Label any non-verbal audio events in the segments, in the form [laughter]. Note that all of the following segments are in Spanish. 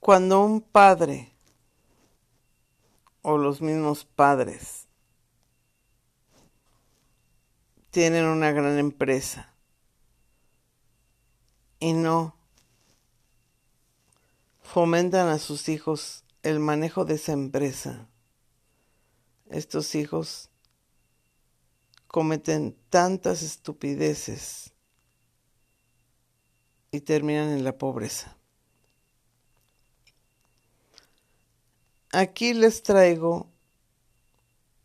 Cuando un padre o los mismos padres tienen una gran empresa y no fomentan a sus hijos el manejo de esa empresa, estos hijos cometen tantas estupideces y terminan en la pobreza. Aquí les traigo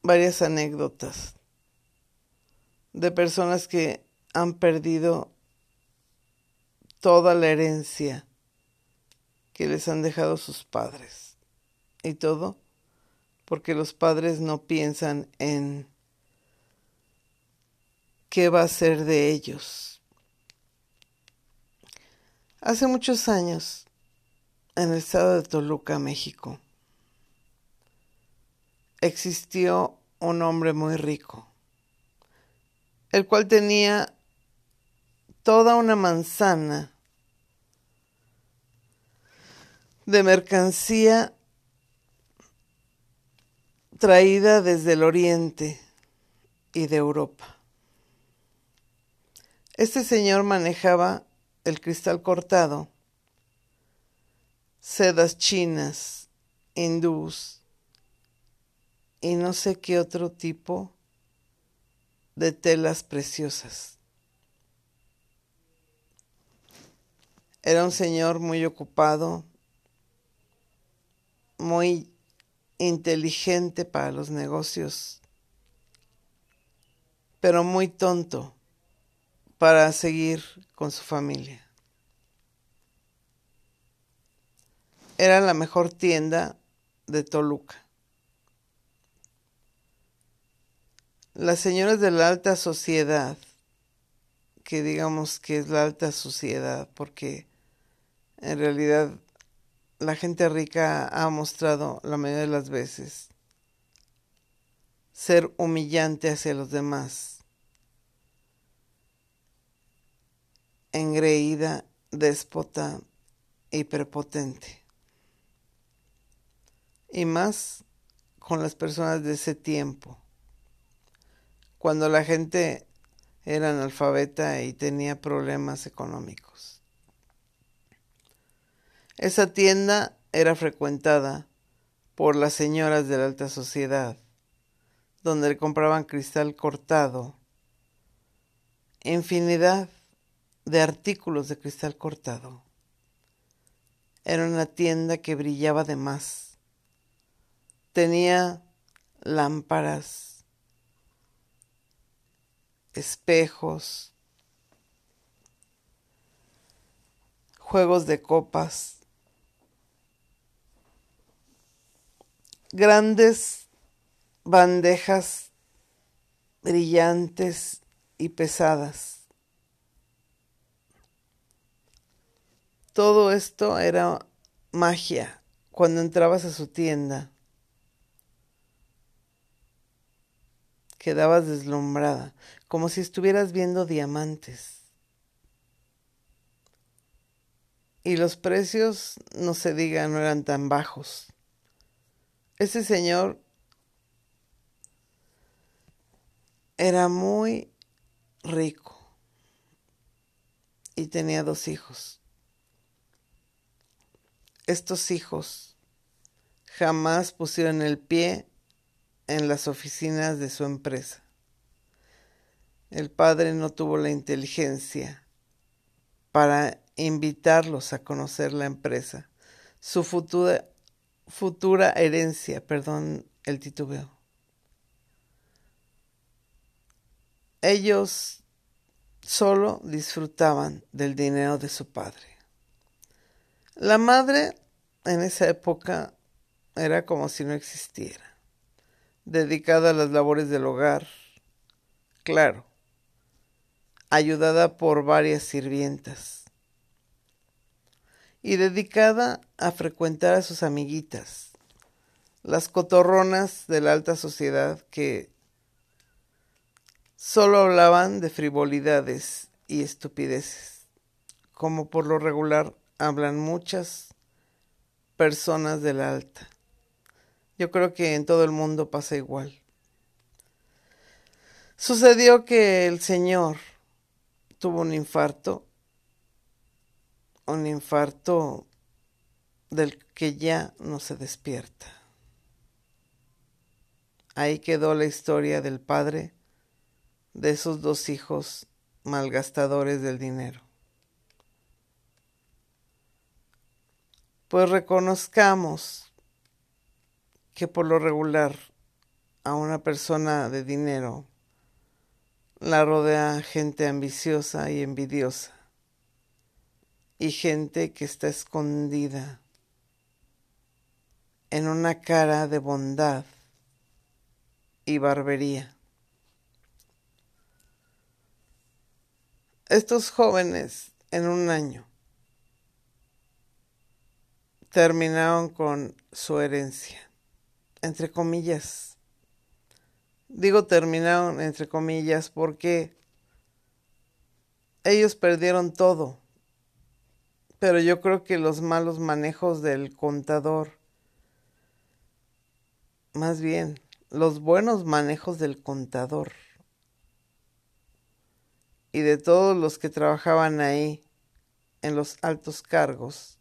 varias anécdotas de personas que han perdido toda la herencia que les han dejado sus padres. Y todo porque los padres no piensan en qué va a ser de ellos. Hace muchos años, en el estado de Toluca, México, existió un hombre muy rico, el cual tenía toda una manzana de mercancía traída desde el oriente y de Europa. Este señor manejaba el cristal cortado, sedas chinas, hindús, y no sé qué otro tipo de telas preciosas. Era un señor muy ocupado, muy inteligente para los negocios, pero muy tonto para seguir con su familia. Era la mejor tienda de Toluca. Las señoras de la alta sociedad, que digamos que es la alta sociedad, porque en realidad la gente rica ha mostrado la mayoría de las veces ser humillante hacia los demás, engreída, déspota y prepotente. Y más con las personas de ese tiempo cuando la gente era analfabeta y tenía problemas económicos. Esa tienda era frecuentada por las señoras de la alta sociedad, donde le compraban cristal cortado, infinidad de artículos de cristal cortado. Era una tienda que brillaba de más. Tenía lámparas, espejos, juegos de copas, grandes bandejas brillantes y pesadas. Todo esto era magia cuando entrabas a su tienda. Quedabas deslumbrada, como si estuvieras viendo diamantes. Y los precios, no se diga, no eran tan bajos. Ese señor era muy rico y tenía dos hijos. Estos hijos jamás pusieron el pie en las oficinas de su empresa. El padre no tuvo la inteligencia para invitarlos a conocer la empresa, su futura, herencia, perdón el titubeo. Ellos solo disfrutaban del dinero de su padre. La madre en esa época era como si no existiera dedicada a las labores del hogar, claro, ayudada por varias sirvientas y dedicada a frecuentar a sus amiguitas, las cotorronas de la alta sociedad que solo hablaban de frivolidades y estupideces, como por lo regular hablan muchas personas de la alta. Yo creo que en todo el mundo pasa igual. Sucedió que el señor tuvo un infarto, un infarto del que ya no se despierta. Ahí quedó la historia del padre de esos dos hijos malgastadores del dinero. Pues reconozcamos que por lo regular a una persona de dinero la rodea gente ambiciosa y envidiosa y gente que está escondida en una cara de bondad y barbería. Estos jóvenes en un año terminaron con su herencia, entre comillas. Digo terminaron entre comillas porque ellos perdieron todo, pero yo creo que los malos manejos del contador, más bien los buenos manejos del contador, y de todos los que trabajaban ahí en los altos cargos,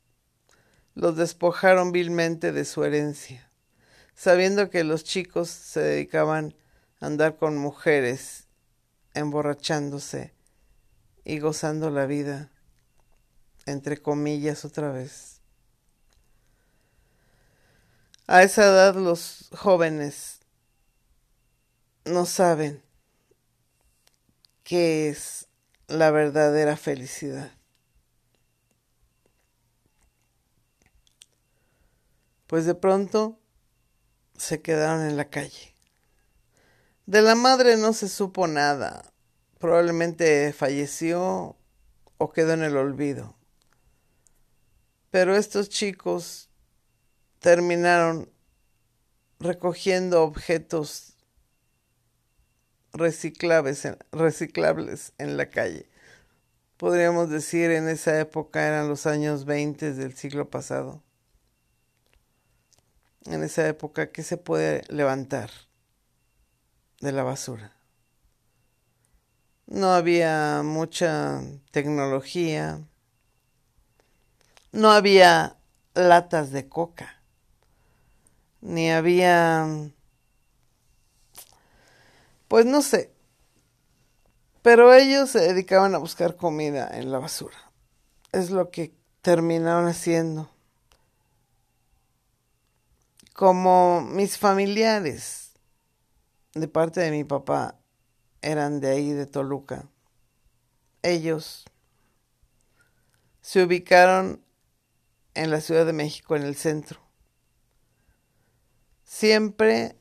los despojaron vilmente de su herencia, sabiendo que los chicos se dedicaban a andar con mujeres, emborrachándose y gozando la vida, entre comillas otra vez. A esa edad los jóvenes no saben qué es la verdadera felicidad. Pues de pronto se quedaron en la calle. De la madre no se supo nada. Probablemente falleció o quedó en el olvido. Pero estos chicos terminaron recogiendo objetos reciclables en, la calle. Podríamos decir en esa época eran los años 20 del siglo pasado. En esa época, ¿qué se puede levantar de la basura? No había mucha tecnología. No había latas de coca. Ni había pues no sé. Pero ellos se dedicaban a buscar comida en la basura. Es lo que terminaron haciendo. Como mis familiares de parte de mi papá eran de ahí, de Toluca, ellos se ubicaron en la Ciudad de México, en el centro. Siempre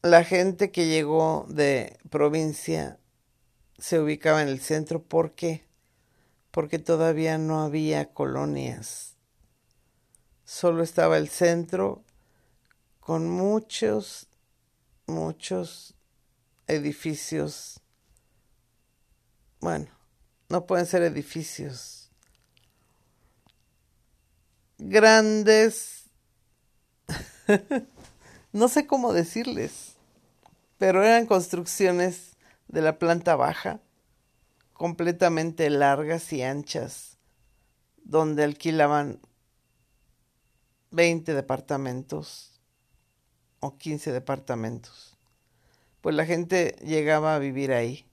la gente que llegó de provincia se ubicaba en el centro. ¿Por qué? Porque todavía no había colonias. Solo estaba el centro con muchos, muchos edificios. Bueno, no pueden ser edificios. Grandes. [laughs] no sé cómo decirles pero eran construcciones de la planta baja, completamente largas y anchas, donde alquilaban 20 departamentos o 15 departamentos. Pues la gente llegaba a vivir ahí.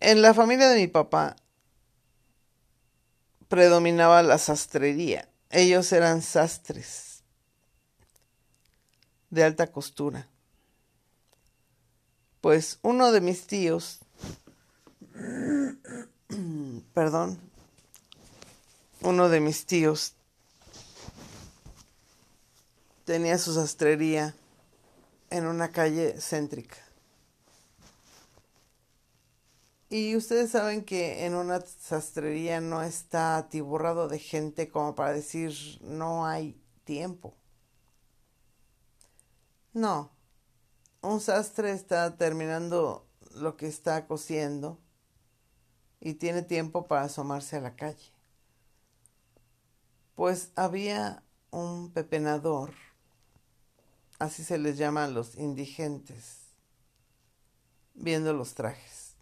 En la familia de mi papá predominaba la sastrería. Ellos eran sastres de alta costura. Pues uno de mis tíos, [clears throat] perdón, uno de mis tíos tenía su sastrería en una calle céntrica. Y ustedes saben que en una sastrería no está atiborrado de gente como para decir no hay tiempo. No, un sastre está terminando lo que está cosiendo y tiene tiempo para asomarse a la calle. Pues había un pepenador, así se les llama a los indigentes, viendo los trajes.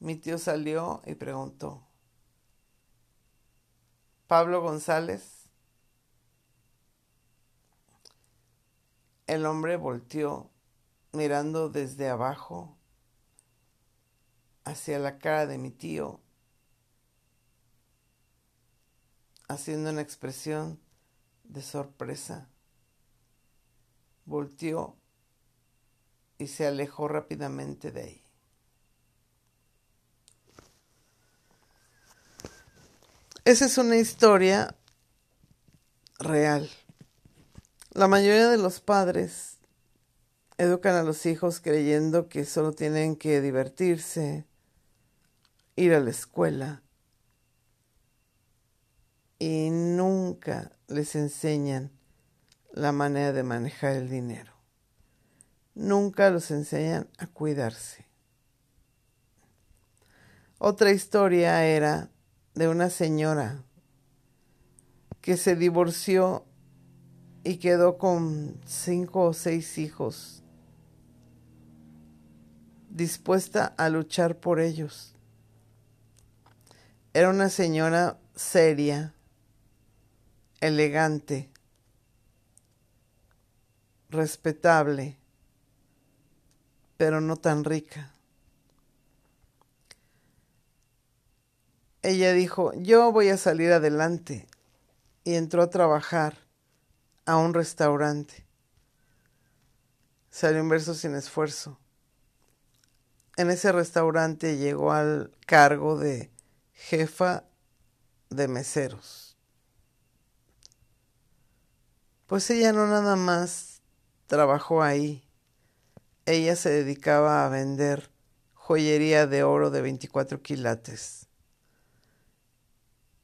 Mi tío salió y preguntó, Pablo González. El hombre volteó mirando desde abajo hacia la cara de mi tío, haciendo una expresión de sorpresa. Volteó y se alejó rápidamente de ahí. Esa es una historia real. La mayoría de los padres educan a los hijos creyendo que solo tienen que divertirse, ir a la escuela y nunca les enseñan la manera de manejar el dinero. Nunca los enseñan a cuidarse. Otra historia era de una señora que se divorció y quedó con cinco o seis hijos, dispuesta a luchar por ellos. Era una señora seria, elegante, respetable, pero no tan rica. ella dijo, yo voy a salir adelante. Y entró a trabajar a un restaurante. Salió un verso sin esfuerzo. En ese restaurante llegó al cargo de jefa de meseros. Pues ella no nada más trabajó ahí. Ella se dedicaba a vender joyería de oro de 24 quilates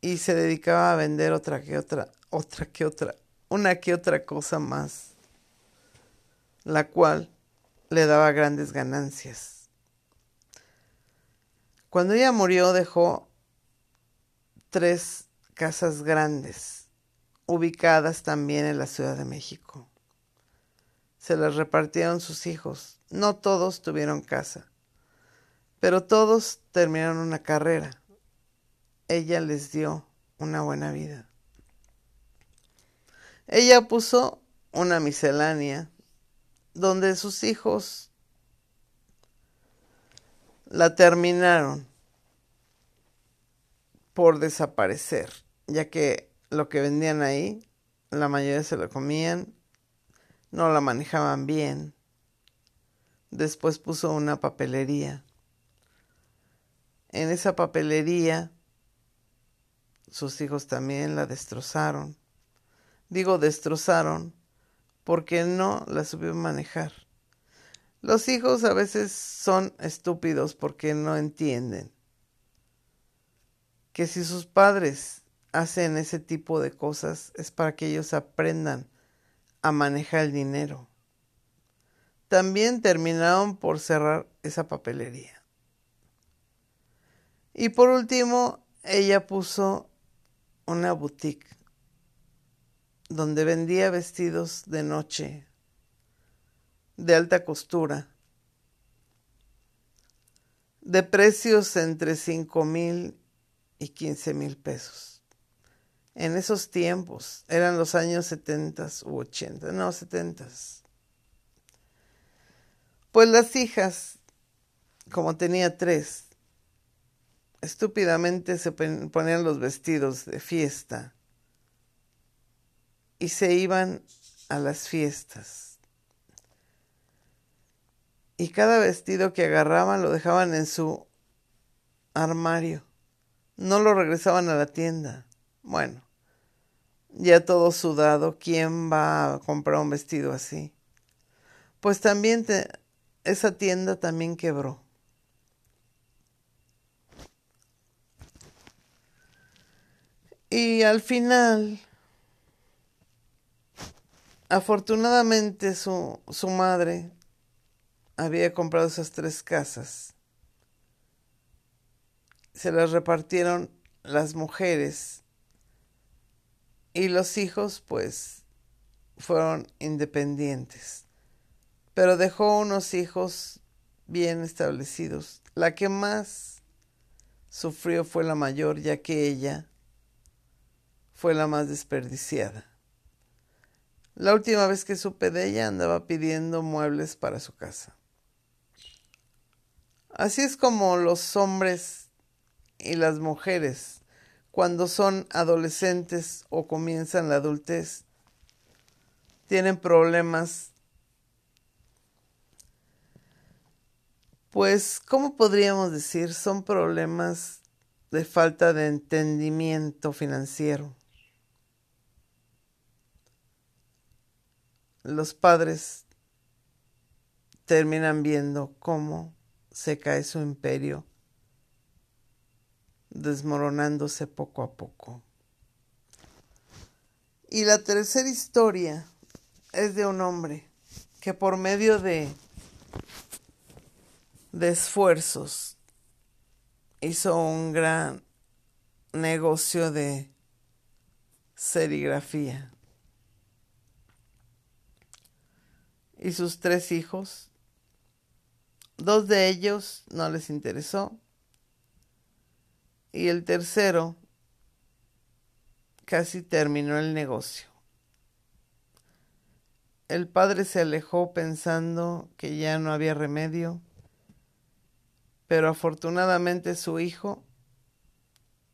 y se dedicaba a vender otra que otra, otra que otra, una que otra cosa más, la cual le daba grandes ganancias. Cuando ella murió dejó tres casas grandes, ubicadas también en la Ciudad de México. Se las repartieron sus hijos. No todos tuvieron casa, pero todos terminaron una carrera ella les dio una buena vida. Ella puso una miscelánea donde sus hijos la terminaron por desaparecer, ya que lo que vendían ahí, la mayoría se lo comían, no la manejaban bien. Después puso una papelería. En esa papelería sus hijos también la destrozaron. Digo destrozaron porque no la supo manejar. Los hijos a veces son estúpidos porque no entienden que si sus padres hacen ese tipo de cosas es para que ellos aprendan a manejar el dinero. También terminaron por cerrar esa papelería. Y por último, ella puso una boutique donde vendía vestidos de noche de alta costura de precios entre 5 mil y 15 mil pesos. En esos tiempos, eran los años 70 u 80, no 70. Pues las hijas, como tenía tres, estúpidamente se ponían los vestidos de fiesta y se iban a las fiestas. Y cada vestido que agarraban lo dejaban en su armario. No lo regresaban a la tienda. Bueno, ya todo sudado, ¿quién va a comprar un vestido así? Pues también esa tienda también quebró. Y al final, afortunadamente su, su madre había comprado esas tres casas. Se las repartieron las mujeres y los hijos pues fueron independientes. Pero dejó unos hijos bien establecidos. La que más sufrió fue la mayor, ya que ella fue la más desperdiciada. La última vez que supe de ella andaba pidiendo muebles para su casa. Así es como los hombres y las mujeres, cuando son adolescentes o comienzan la adultez, tienen problemas. Pues, ¿cómo podríamos decir? Son problemas de falta de entendimiento financiero. Los padres terminan viendo cómo se cae su imperio, desmoronándose poco a poco. Y la tercera historia es de un hombre que por medio de, de esfuerzos hizo un gran negocio de serigrafía. Y sus tres hijos Dos de ellos no les interesó y el tercero casi terminó el negocio. El padre se alejó pensando que ya no había remedio, pero afortunadamente su hijo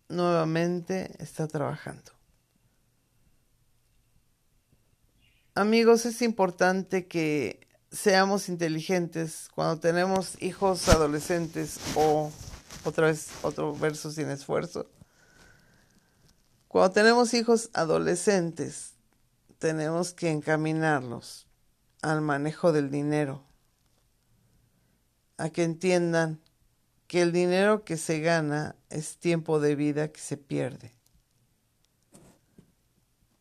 nuevamente está trabajando. Amigos, es importante que seamos inteligentes cuando tenemos hijos adolescentes o otra vez otro verso sin esfuerzo. Cuando tenemos hijos adolescentes, tenemos que encaminarlos al manejo del dinero, a que entiendan que el dinero que se gana es tiempo de vida que se pierde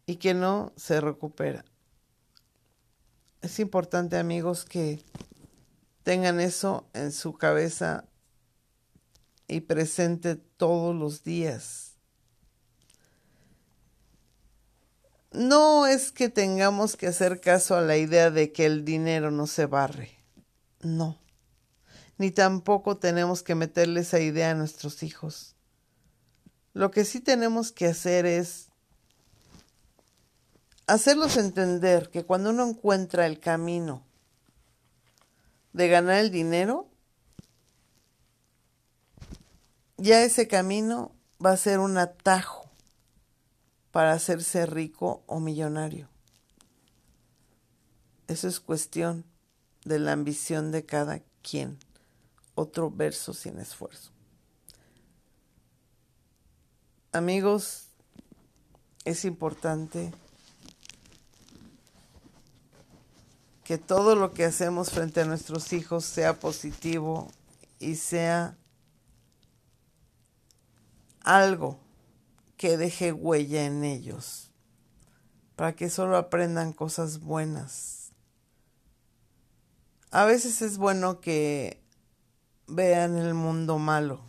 y que no se recupera es importante amigos que tengan eso en su cabeza y presente todos los días. No es que tengamos que hacer caso a la idea de que el dinero no se barre. No. Ni tampoco tenemos que meterle esa idea a nuestros hijos. Lo que sí tenemos que hacer es hacerlos entender que cuando uno encuentra el camino de ganar el dinero, ya ese camino va a ser un atajo para hacerse rico o millonario. Eso es cuestión de la ambición de cada quien. Otro verso sin esfuerzo. Amigos, es importante que todo lo que hacemos frente a nuestros hijos sea positivo y sea algo que deje huella en ellos, para que solo aprendan cosas buenas. A veces es bueno que vean el mundo malo,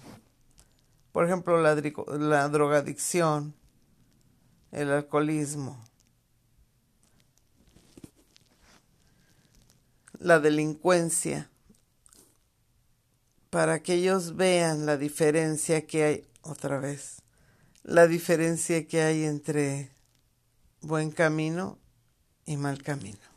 por ejemplo la, la drogadicción, el alcoholismo, la delincuencia, para que ellos vean la diferencia que hay, otra vez, la diferencia que hay entre buen camino y mal camino.